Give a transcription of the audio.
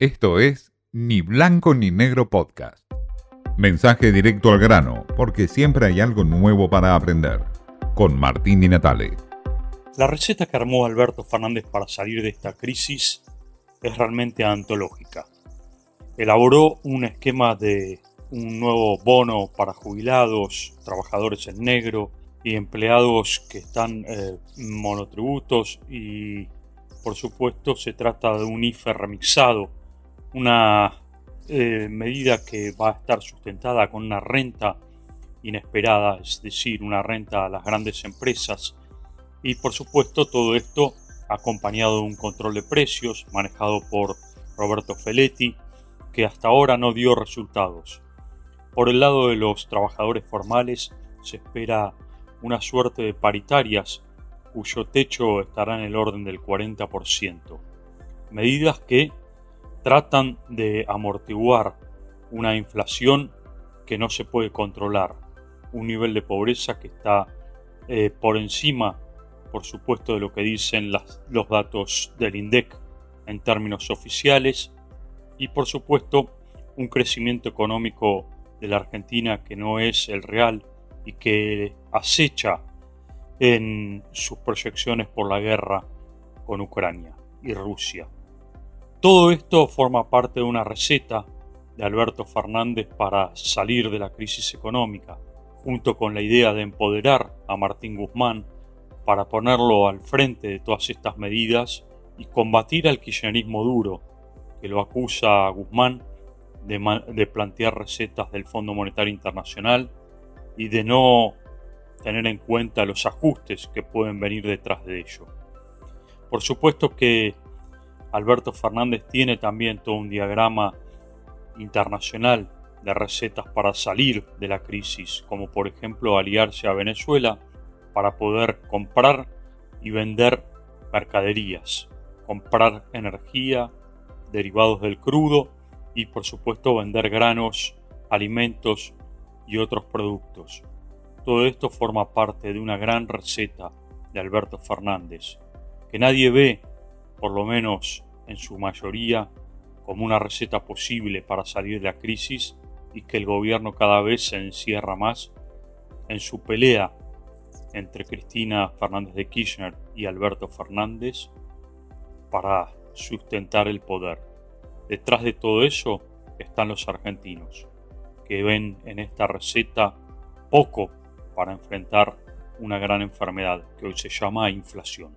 Esto es Ni Blanco ni Negro Podcast. Mensaje directo al grano, porque siempre hay algo nuevo para aprender. Con Martín Di Natale. La receta que armó Alberto Fernández para salir de esta crisis es realmente antológica. Elaboró un esquema de un nuevo bono para jubilados, trabajadores en negro y empleados que están eh, monotributos y por supuesto se trata de un IFE remixado, una eh, medida que va a estar sustentada con una renta inesperada, es decir, una renta a las grandes empresas y por supuesto todo esto acompañado de un control de precios manejado por Roberto Feletti que hasta ahora no dio resultados. Por el lado de los trabajadores formales se espera una suerte de paritarias cuyo techo estará en el orden del 40%. Medidas que tratan de amortiguar una inflación que no se puede controlar, un nivel de pobreza que está eh, por encima, por supuesto, de lo que dicen los datos del INDEC en términos oficiales y, por supuesto, un crecimiento económico de la Argentina que no es el real y que acecha en sus proyecciones por la guerra con Ucrania y Rusia. Todo esto forma parte de una receta de Alberto Fernández para salir de la crisis económica, junto con la idea de empoderar a Martín Guzmán para ponerlo al frente de todas estas medidas y combatir al kirchnerismo duro, que lo acusa a Guzmán de, plantear recetas del Fondo Monetario Internacional y de no tener en cuenta los ajustes que pueden venir detrás de ello. Por supuesto que Alberto Fernández tiene también todo un diagrama internacional de recetas para salir de la crisis, como por ejemplo aliarse a Venezuela para poder comprar y vender mercaderías, comprar energía, derivados del crudo y por supuesto vender granos, alimentos y otros productos. Todo esto forma parte de una gran receta de Alberto Fernández, que nadie ve, por lo menos en su mayoría, como una receta posible para salir de la crisis y que el gobierno cada vez se encierra más en su pelea entre Cristina Fernández de Kirchner y Alberto Fernández para sustentar el poder. Detrás de todo eso están los argentinos, que ven en esta receta poco para enfrentar una gran enfermedad que hoy se llama inflación.